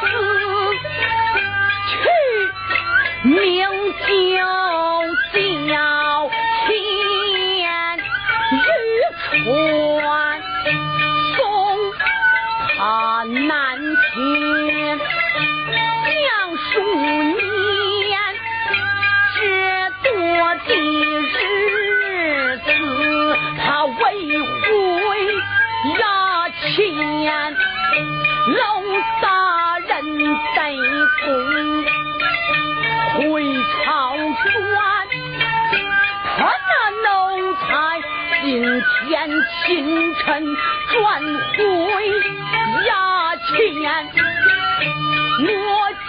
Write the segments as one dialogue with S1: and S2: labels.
S1: 死，取名就叫钱玉川，送他南天，讲数年，这多的日子，他为回衙前。老大人得功回朝转，他那奴才今天清晨转回衙前，我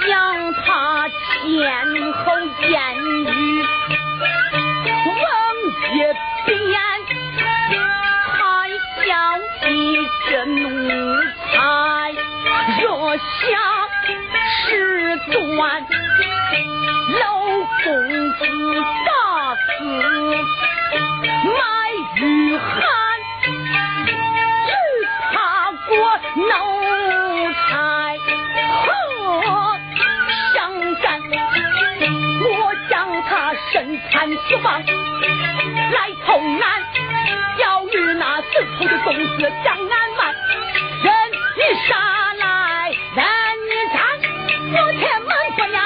S1: 将他前后言语问一遍，才想起这奴才。若想事端，老公子打死卖玉寒，只怕过奴才和相战。我将他身残血亡来投难，要与那死头的公子将。前门姑娘